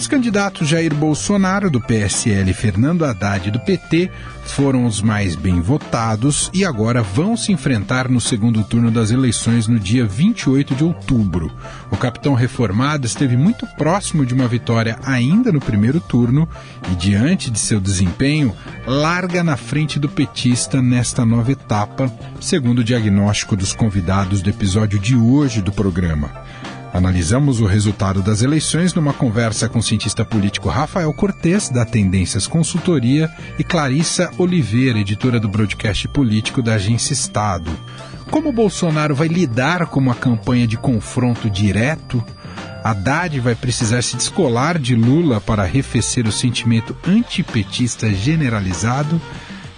Os candidatos Jair Bolsonaro, do PSL, e Fernando Haddad, do PT, foram os mais bem votados e agora vão se enfrentar no segundo turno das eleições no dia 28 de outubro. O capitão reformado esteve muito próximo de uma vitória ainda no primeiro turno e, diante de seu desempenho, larga na frente do petista nesta nova etapa, segundo o diagnóstico dos convidados do episódio de hoje do programa. Analisamos o resultado das eleições numa conversa com o cientista político Rafael Cortes, da Tendências Consultoria, e Clarissa Oliveira, editora do broadcast político da Agência Estado. Como Bolsonaro vai lidar com uma campanha de confronto direto? Haddad vai precisar se descolar de Lula para arrefecer o sentimento antipetista generalizado?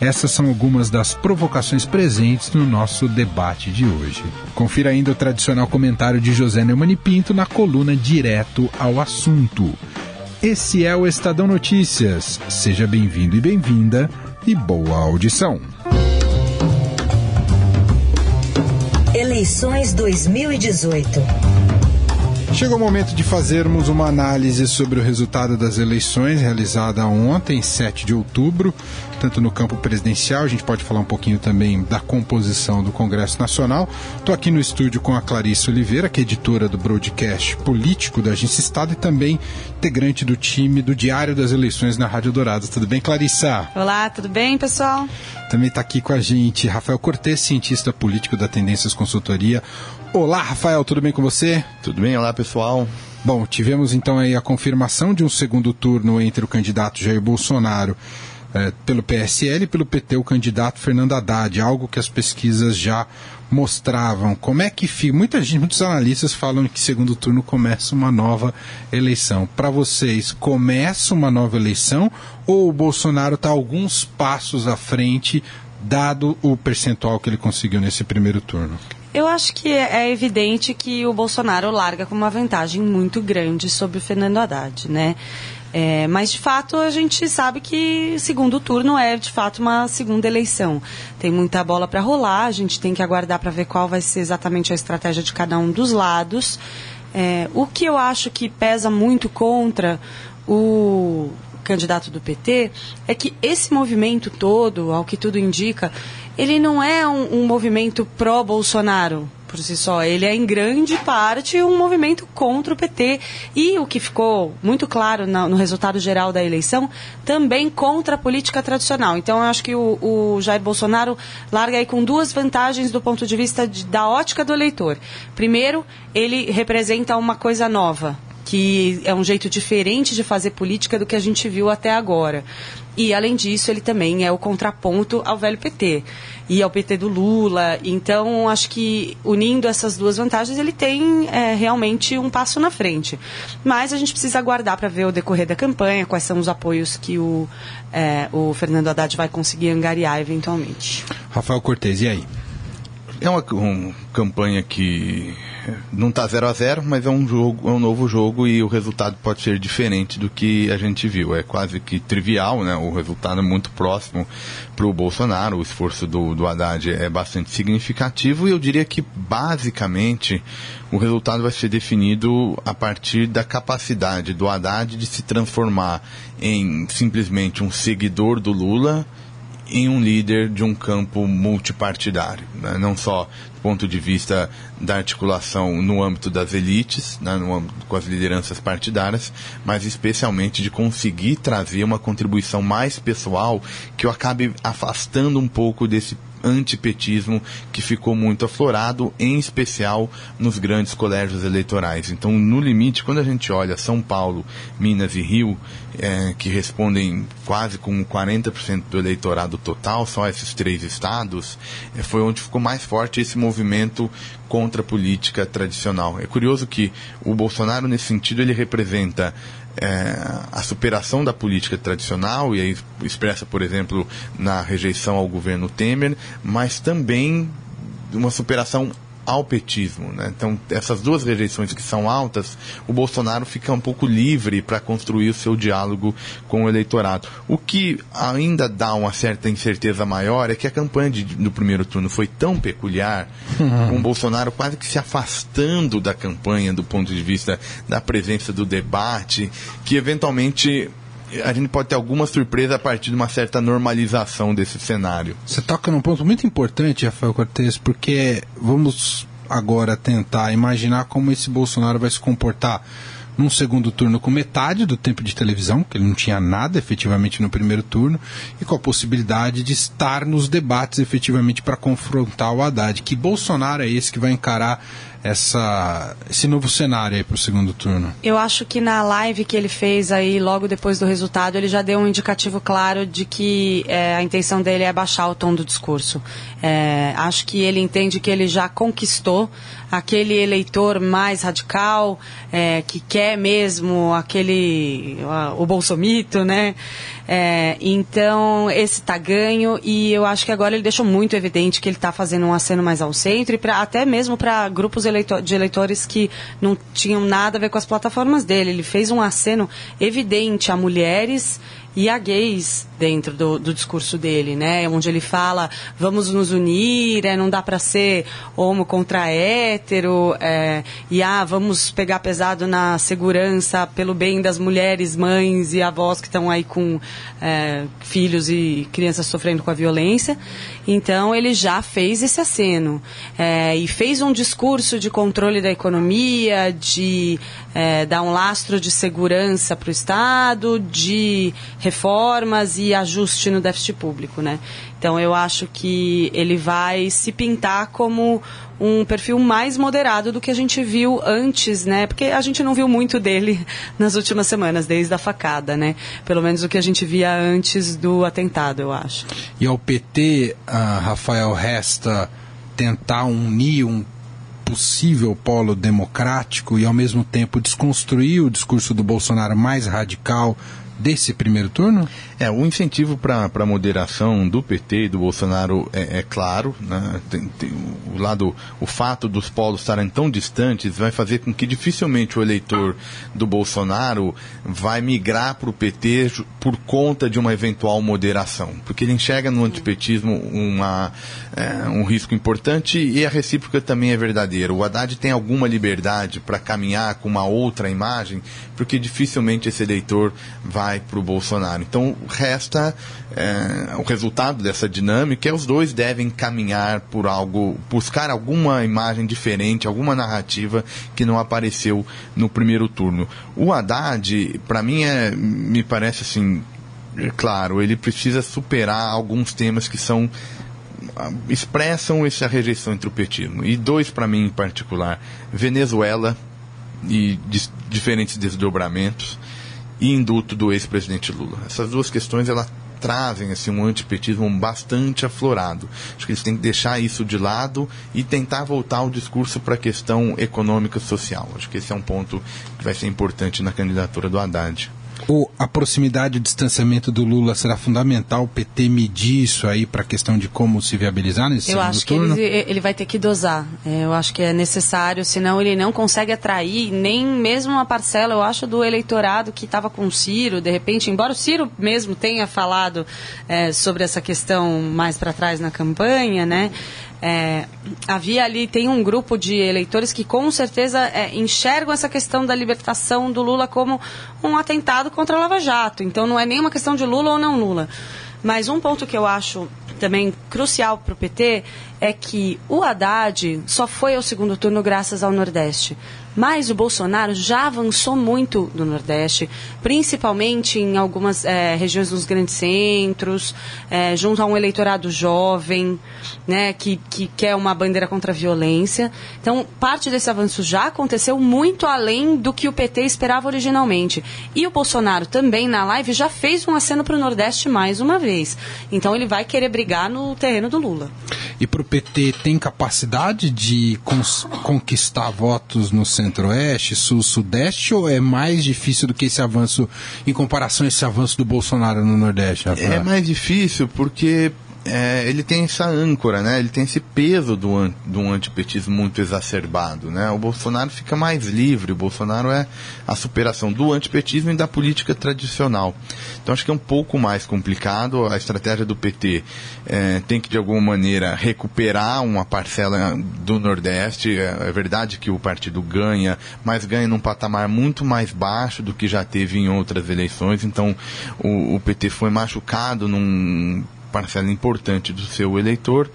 Essas são algumas das provocações presentes no nosso debate de hoje. Confira ainda o tradicional comentário de José Neumann Pinto na coluna Direto ao Assunto. Esse é o Estadão Notícias. Seja bem-vindo e bem-vinda e boa audição. Eleições 2018. Chegou o momento de fazermos uma análise sobre o resultado das eleições realizada ontem, 7 de outubro, tanto no campo presidencial, a gente pode falar um pouquinho também da composição do Congresso Nacional. Estou aqui no estúdio com a Clarice Oliveira, que é editora do broadcast político da Agência Estado e também integrante do time do Diário das Eleições na Rádio Dourado. Tudo bem, Clarissa? Olá, tudo bem, pessoal? Também está aqui com a gente Rafael Cortes, cientista político da Tendências Consultoria. Olá, Rafael, tudo bem com você? Tudo bem, olá pessoal. Bom, tivemos então aí a confirmação de um segundo turno entre o candidato Jair Bolsonaro eh, pelo PSL e pelo PT, o candidato Fernando Haddad, algo que as pesquisas já mostravam. Como é que fica? Muita gente, muitos analistas falam que segundo turno começa uma nova eleição. Para vocês, começa uma nova eleição ou o Bolsonaro está alguns passos à frente, dado o percentual que ele conseguiu nesse primeiro turno? Eu acho que é, é evidente que o Bolsonaro larga com uma vantagem muito grande sobre o Fernando Haddad, né? É, mas de fato a gente sabe que segundo turno é de fato uma segunda eleição. Tem muita bola para rolar, a gente tem que aguardar para ver qual vai ser exatamente a estratégia de cada um dos lados. É, o que eu acho que pesa muito contra o candidato do PT é que esse movimento todo, ao que tudo indica, ele não é um, um movimento pró-Bolsonaro por si só. Ele é, em grande parte, um movimento contra o PT. E o que ficou muito claro no, no resultado geral da eleição, também contra a política tradicional. Então, eu acho que o, o Jair Bolsonaro larga aí com duas vantagens do ponto de vista de, da ótica do eleitor. Primeiro, ele representa uma coisa nova que é um jeito diferente de fazer política do que a gente viu até agora. E, além disso, ele também é o contraponto ao velho PT e ao PT do Lula. Então, acho que unindo essas duas vantagens, ele tem é, realmente um passo na frente. Mas a gente precisa aguardar para ver o decorrer da campanha, quais são os apoios que o, é, o Fernando Haddad vai conseguir angariar eventualmente. Rafael Cortez, e aí? É uma, campanha que não está 0 a 0 mas é um jogo, é um novo jogo e o resultado pode ser diferente do que a gente viu. É quase que trivial, né? O resultado é muito próximo para o Bolsonaro. O esforço do, do Haddad é bastante significativo e eu diria que basicamente o resultado vai ser definido a partir da capacidade do Haddad de se transformar em simplesmente um seguidor do Lula em um líder de um campo multipartidário, né? não só do ponto de vista da articulação no âmbito das elites, né? âmbito, com as lideranças partidárias, mas especialmente de conseguir trazer uma contribuição mais pessoal que o acabe afastando um pouco desse antipetismo que ficou muito aflorado, em especial nos grandes colégios eleitorais. Então, no limite, quando a gente olha São Paulo, Minas e Rio, é, que respondem quase com 40% do eleitorado total, só esses três estados, é, foi onde ficou mais forte esse movimento contra a política tradicional. É curioso que o Bolsonaro, nesse sentido, ele representa é, a superação da política tradicional, e aí expressa, por exemplo, na rejeição ao governo Temer, mas também uma superação ao petismo. Né? Então, essas duas rejeições que são altas, o Bolsonaro fica um pouco livre para construir o seu diálogo com o eleitorado. O que ainda dá uma certa incerteza maior é que a campanha de, do primeiro turno foi tão peculiar, uhum. com o Bolsonaro quase que se afastando da campanha do ponto de vista da presença do debate, que eventualmente a gente pode ter alguma surpresa a partir de uma certa normalização desse cenário. Você toca num ponto muito importante, Rafael Cortes, porque vamos agora tentar imaginar como esse Bolsonaro vai se comportar num segundo turno com metade do tempo de televisão, que ele não tinha nada efetivamente no primeiro turno, e com a possibilidade de estar nos debates efetivamente para confrontar o Haddad. Que Bolsonaro é esse que vai encarar essa, esse novo cenário aí para o segundo turno? Eu acho que na live que ele fez aí logo depois do resultado, ele já deu um indicativo claro de que é, a intenção dele é baixar o tom do discurso. É, acho que ele entende que ele já conquistou aquele eleitor mais radical, é, que quer mesmo aquele, o bolsomito, né? É, então, esse está ganho e eu acho que agora ele deixou muito evidente que ele está fazendo um aceno mais ao centro e pra, até mesmo para grupos de eleitores que não tinham nada a ver com as plataformas dele. Ele fez um aceno evidente a mulheres e a gays dentro do, do, discurso dele, né? Onde ele fala, vamos nos unir, é, não dá para ser homo contra hétero, é, e ah, vamos pegar pesado na segurança pelo bem das mulheres, mães e avós que estão aí com é, filhos e crianças sofrendo com a violência. Então ele já fez esse aceno é, e fez um discurso de controle da economia, de é, dar um lastro de segurança para o Estado, de reformas e ajuste no déficit público, né? Então eu acho que ele vai se pintar como um perfil mais moderado do que a gente viu antes, né? Porque a gente não viu muito dele nas últimas semanas, desde a facada, né? Pelo menos o que a gente via antes do atentado, eu acho. E ao PT, Rafael resta tentar unir um possível polo democrático e ao mesmo tempo desconstruir o discurso do Bolsonaro mais radical desse primeiro turno? É, o incentivo para a moderação do PT e do Bolsonaro é, é claro. Né? Tem, tem, o, lado, o fato dos polos estarem tão distantes vai fazer com que dificilmente o eleitor do Bolsonaro vai migrar para o PT por conta de uma eventual moderação. Porque ele enxerga no antipetismo uma, é, um risco importante e a recíproca também é verdadeira. O Haddad tem alguma liberdade para caminhar com uma outra imagem, porque dificilmente esse eleitor vai para o Bolsonaro. Então, resta é, o resultado dessa dinâmica é os dois devem caminhar por algo, buscar alguma imagem diferente, alguma narrativa que não apareceu no primeiro turno. O Haddad, para mim, é, me parece assim, é claro, ele precisa superar alguns temas que são ah, expressam essa rejeição entre o petismo. E dois para mim em particular, Venezuela e diferentes desdobramentos e indulto do ex-presidente Lula. Essas duas questões elas trazem assim, um antipetismo bastante aflorado. Acho que eles têm que deixar isso de lado e tentar voltar o discurso para a questão econômica social. Acho que esse é um ponto que vai ser importante na candidatura do Haddad ou a proximidade e o distanciamento do Lula será fundamental o PT medir isso aí para a questão de como se viabilizar nesse eu segundo acho turno? que ele, ele, vai ter que dosar. É, eu acho que é necessário, senão ele não consegue atrair nem mesmo uma parcela, eu acho, do eleitorado que estava com o Ciro, de repente, embora o Ciro mesmo tenha falado é, sobre essa questão mais para trás na campanha, né? É, havia ali, tem um grupo de eleitores que com certeza é, enxergam essa questão da libertação do Lula como um atentado contra a Lava Jato. Então não é nem uma questão de Lula ou não Lula. Mas um ponto que eu acho também crucial para o PT é que o Haddad só foi ao segundo turno graças ao Nordeste. Mas o Bolsonaro já avançou muito no Nordeste, principalmente em algumas é, regiões dos grandes centros, é, junto a um eleitorado jovem, né, que, que quer uma bandeira contra a violência. Então, parte desse avanço já aconteceu muito além do que o PT esperava originalmente. E o Bolsonaro também, na live, já fez um aceno para o Nordeste mais uma vez. Então, ele vai querer brigar no terreno do Lula. E para o PT tem capacidade de conquistar votos no centro-oeste, sul-sudeste, ou é mais difícil do que esse avanço, em comparação a esse avanço do Bolsonaro no Nordeste? É mais difícil porque é, ele tem essa âncora, né? Ele tem esse peso do, do antipetismo muito exacerbado, né? O Bolsonaro fica mais livre, o Bolsonaro é a superação do antipetismo e da política tradicional. Então acho que é um pouco mais complicado. A estratégia do PT é, tem que, de alguma maneira, recuperar uma parcela do Nordeste. É, é verdade que o partido ganha, mas ganha num patamar muito mais baixo do que já teve em outras eleições. Então o, o PT foi machucado num parcela importante do seu eleitor.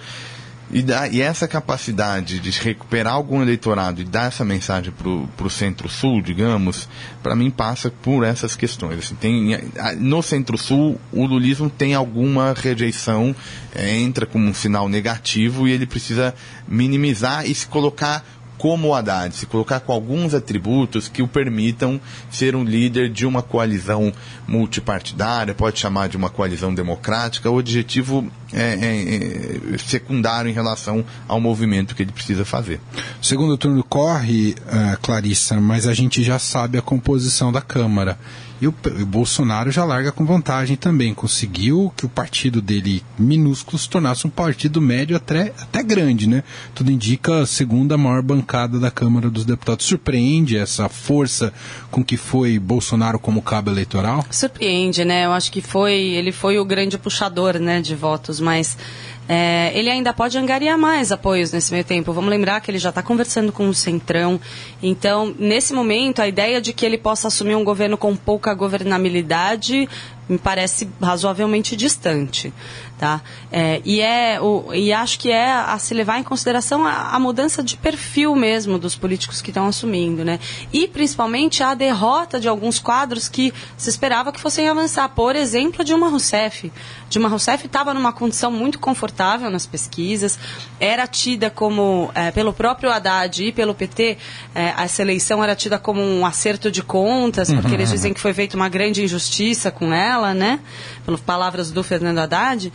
E, dá, e essa capacidade de recuperar algum eleitorado e dar essa mensagem para o centro-sul, digamos, para mim passa por essas questões. Assim, tem, no centro-sul, o lulismo tem alguma rejeição, é, entra como um sinal negativo e ele precisa minimizar e se colocar como o Haddad, se colocar com alguns atributos que o permitam ser um líder de uma coalizão multipartidária, pode chamar de uma coalizão democrática, o objetivo é, é, é secundário em relação ao movimento que ele precisa fazer. Segundo turno corre, uh, Clarissa, mas a gente já sabe a composição da Câmara. E o, o, Bolsonaro já larga com vantagem também. Conseguiu que o partido dele, minúsculo, se tornasse um partido médio até, até grande, né? Tudo indica a segunda maior bancada da Câmara dos Deputados. Surpreende essa força com que foi Bolsonaro como cabo eleitoral? Surpreende, né? Eu acho que foi, ele foi o grande puxador, né, de votos, mas é, ele ainda pode angariar mais apoios nesse meio tempo. Vamos lembrar que ele já está conversando com o Centrão. Então, nesse momento, a ideia de que ele possa assumir um governo com pouca governabilidade me parece razoavelmente distante. Tá? É, e, é, o, e acho que é a se levar em consideração a, a mudança de perfil mesmo dos políticos que estão assumindo. Né? E principalmente a derrota de alguns quadros que se esperava que fossem avançar. Por exemplo, Dilma Rousseff. Dilma Rousseff estava numa condição muito confortável nas pesquisas, era tida como, é, pelo próprio Haddad e pelo PT, é, essa eleição era tida como um acerto de contas, porque uhum. eles dizem que foi feita uma grande injustiça com ela, né? Pelas palavras do Fernando Haddad.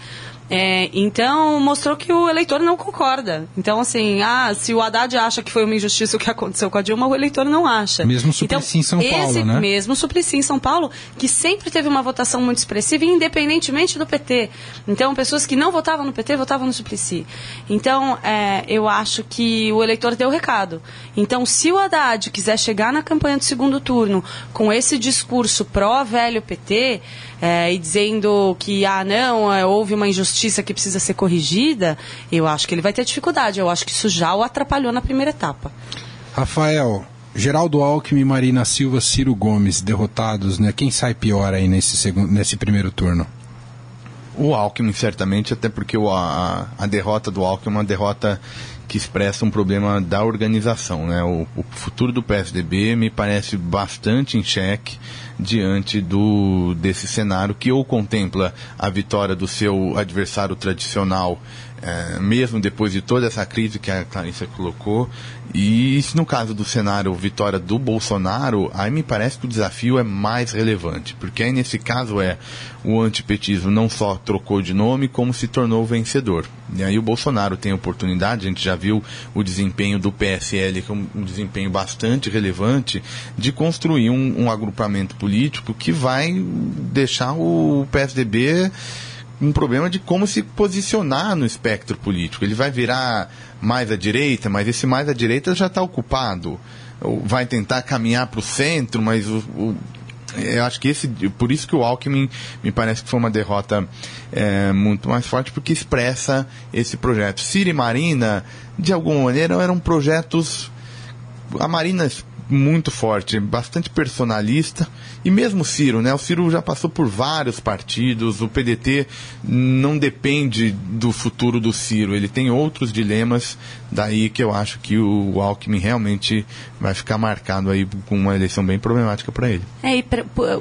É, então, mostrou que o eleitor não concorda. Então, assim, ah, se o Haddad acha que foi uma injustiça o que aconteceu com a Dilma, o eleitor não acha. Mesmo Suplicy então, em São Paulo, esse, né? Mesmo Suplicy em São Paulo, que sempre teve uma votação muito expressiva, independentemente do PT. Então, pessoas que não votavam no PT, votavam no Suplicy. Então, é, eu acho que o eleitor deu o recado. Então, se o Haddad quiser chegar na campanha do segundo turno com esse discurso pró-velho PT, é, e dizendo que, ah, não, é, houve uma injustiça que precisa ser corrigida, eu acho que ele vai ter dificuldade. Eu acho que isso já o atrapalhou na primeira etapa. Rafael, Geraldo Alckmin, Marina Silva, Ciro Gomes derrotados, né? Quem sai pior aí nesse, segundo, nesse primeiro turno? O Alckmin, certamente, até porque o, a, a derrota do Alckmin é uma derrota que expressa um problema da organização. Né? O, o, futuro do PSDB me parece bastante em xeque diante do, desse cenário que ou contempla a vitória do seu adversário tradicional é, mesmo depois de toda essa crise que a Clarissa colocou. E no caso do cenário vitória do Bolsonaro, aí me parece que o desafio é mais relevante, porque aí nesse caso é o antipetismo não só trocou de nome, como se tornou vencedor. E aí o Bolsonaro tem oportunidade, a gente já viu o desempenho do PSL, que é um, um desempenho bastante relevante, de construir um, um agrupamento político que vai deixar o PSDB um problema de como se posicionar no espectro político. Ele vai virar mais à direita, mas esse mais à direita já está ocupado. Vai tentar caminhar para o centro, mas o, o, eu acho que esse, por isso que o Alckmin me parece que foi uma derrota é, muito mais forte, porque expressa esse projeto. Ciro e Marina, de alguma maneira, eram projetos. A Marina muito forte, bastante personalista. E mesmo o Ciro, né? O Ciro já passou por vários partidos, o PDT não depende do futuro do Ciro, ele tem outros dilemas, daí que eu acho que o Alckmin realmente vai ficar marcado aí com uma eleição bem problemática para ele. É, e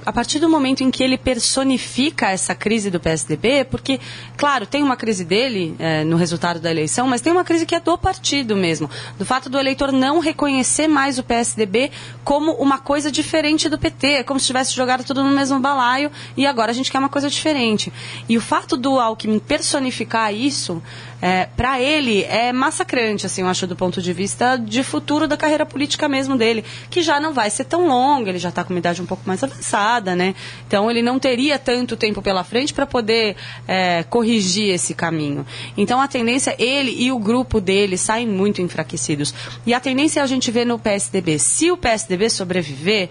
a partir do momento em que ele personifica essa crise do PSDB, porque, claro, tem uma crise dele é, no resultado da eleição, mas tem uma crise que é do partido mesmo, do fato do eleitor não reconhecer mais o PSDB PSDB como uma coisa diferente do PT, como se tivesse jogado tudo no mesmo balaio e agora a gente quer uma coisa diferente. E o fato do Alckmin personificar isso, é, para ele é massacrante, assim, eu acho, do ponto de vista de futuro da carreira política mesmo dele, que já não vai ser tão longa, ele já está com uma idade um pouco mais avançada, né? Então ele não teria tanto tempo pela frente para poder é, corrigir esse caminho. Então a tendência, ele e o grupo dele saem muito enfraquecidos. E a tendência é a gente ver no PSDB. Se o PSDB sobreviver,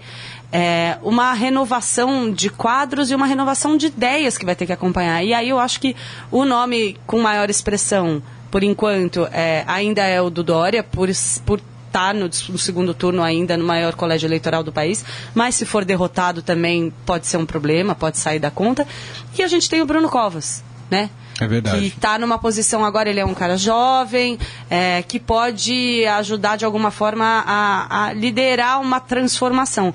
é, uma renovação de quadros e uma renovação de ideias que vai ter que acompanhar. E aí eu acho que o nome com maior expressão, por enquanto, é, ainda é o do Dória, por, por estar tá no, no, segundo turno ainda no maior colégio eleitoral do país, mas se for derrotado também pode ser um problema, pode sair da conta. E a gente tem o Bruno Covas, né? É verdade. Que está numa posição agora, ele é um cara jovem, é, que pode ajudar de alguma forma a, a liderar uma transformação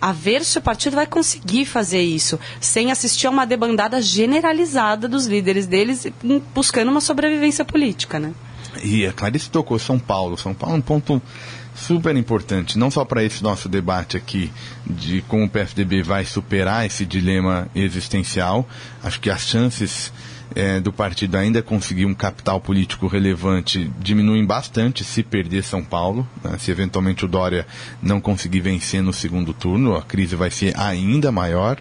a ver se o partido vai conseguir fazer isso, sem assistir a uma debandada generalizada dos líderes deles, buscando uma sobrevivência política, né? E a Clarice tocou São Paulo. São Paulo é um ponto super importante, não só para esse nosso debate aqui de como o PSDB vai superar esse dilema existencial. Acho que as chances é, do partido ainda conseguir um capital político relevante diminuem bastante se perder São Paulo. Né? Se eventualmente o Dória não conseguir vencer no segundo turno, a crise vai ser ainda maior.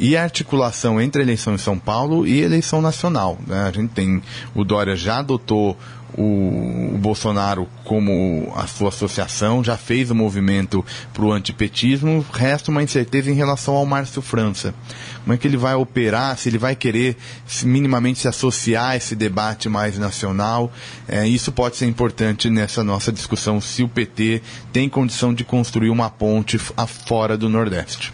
E a articulação entre a eleição em São Paulo e a eleição nacional. Né? A gente tem. O Dória já adotou o, o, Bolsonaro como a sua associação, já fez o movimento para o antipetismo, resta uma incerteza em relação ao Márcio França. Como é que ele vai operar, se ele vai querer se, minimamente se associar a esse debate mais nacional. É, isso pode ser importante nessa nossa discussão se o PT tem condição de construir uma ponte fora do Nordeste.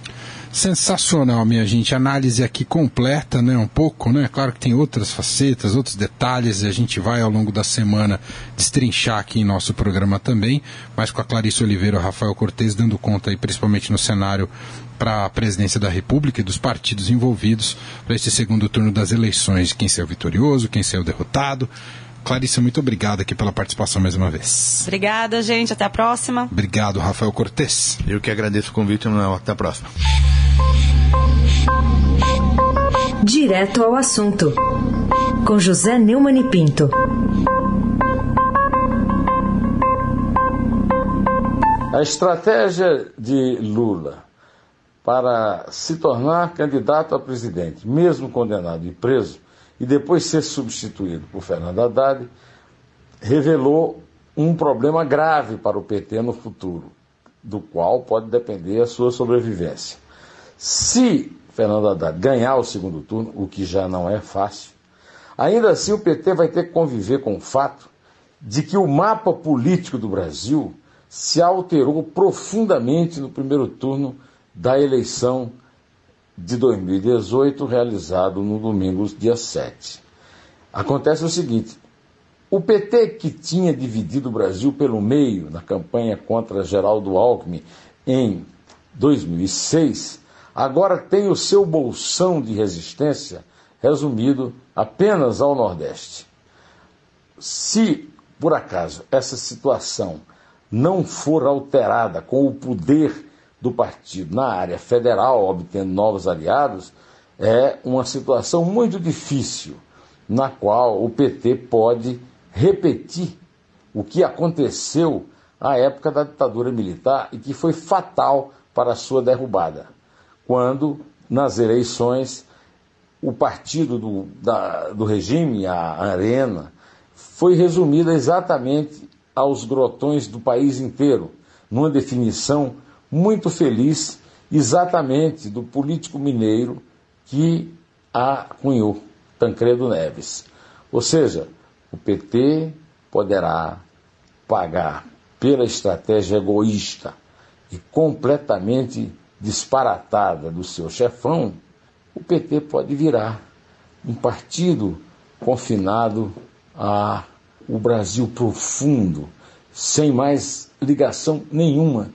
Sensacional, minha gente. Análise aqui completa, né? Um pouco, né? Claro que tem outras facetas, outros detalhes, e a gente vai ao longo da semana destrinchar aqui em nosso programa também, mas com a Clarice Oliveira e o Rafael Cortes dando conta aí, principalmente no cenário para a presidência da República e dos partidos envolvidos para esse segundo turno das eleições, quem saiu vitorioso, quem saiu derrotado. Clarice, muito obrigado aqui pela participação mais uma vez. Obrigada, gente. Até a próxima. Obrigado, Rafael Cortes. Eu que agradeço o convite, Manuel. Até a próxima. Direto ao assunto, com José Neumann e Pinto. A estratégia de Lula para se tornar candidato a presidente, mesmo condenado e preso, e depois ser substituído por Fernando Haddad, revelou um problema grave para o PT no futuro, do qual pode depender a sua sobrevivência. Se Fernando Haddad ganhar o segundo turno, o que já não é fácil, ainda assim o PT vai ter que conviver com o fato de que o mapa político do Brasil se alterou profundamente no primeiro turno da eleição de 2018, realizado no domingo, dia 7. Acontece o seguinte: o PT, que tinha dividido o Brasil pelo meio na campanha contra Geraldo Alckmin em 2006, agora tem o seu bolsão de resistência resumido apenas ao Nordeste. Se, por acaso, essa situação não for alterada com o poder do partido na área federal, obtendo novos aliados, é uma situação muito difícil, na qual o PT pode repetir o que aconteceu à época da ditadura militar e que foi fatal para a sua derrubada quando, nas eleições, o partido do, da, do regime, a Arena, foi resumida exatamente aos grotões do país inteiro, numa definição muito feliz, exatamente do político mineiro que a cunhou, Tancredo Neves. Ou seja, o PT poderá pagar pela estratégia egoísta e completamente disparatada do seu chefão, o PT pode virar um partido confinado a o Brasil profundo, sem mais ligação nenhuma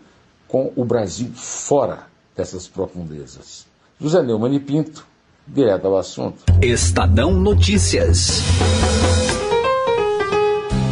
com o Brasil fora dessas profundezas. José Neumann e Pinto, direto ao assunto. Estadão Notícias.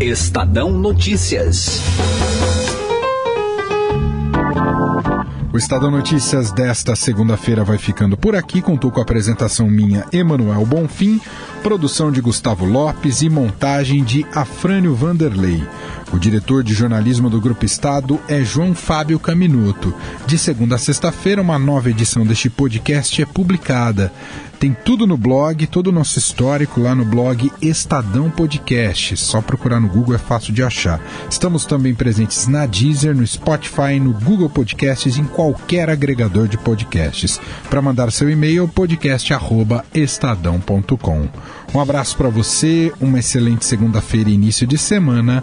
Estadão Notícias. O Estadão Notícias desta segunda-feira vai ficando por aqui. Contou com a apresentação minha, Emanuel Bonfim, produção de Gustavo Lopes e montagem de Afrânio Vanderlei. O diretor de jornalismo do Grupo Estado é João Fábio Caminuto. De segunda a sexta-feira, uma nova edição deste podcast é publicada. Tem tudo no blog, todo o nosso histórico lá no blog Estadão Podcast. Só procurar no Google é fácil de achar. Estamos também presentes na Deezer, no Spotify, no Google Podcasts e em qualquer agregador de podcasts. Para mandar seu e-mail, podcast@estadão.com. Um abraço para você, uma excelente segunda-feira e início de semana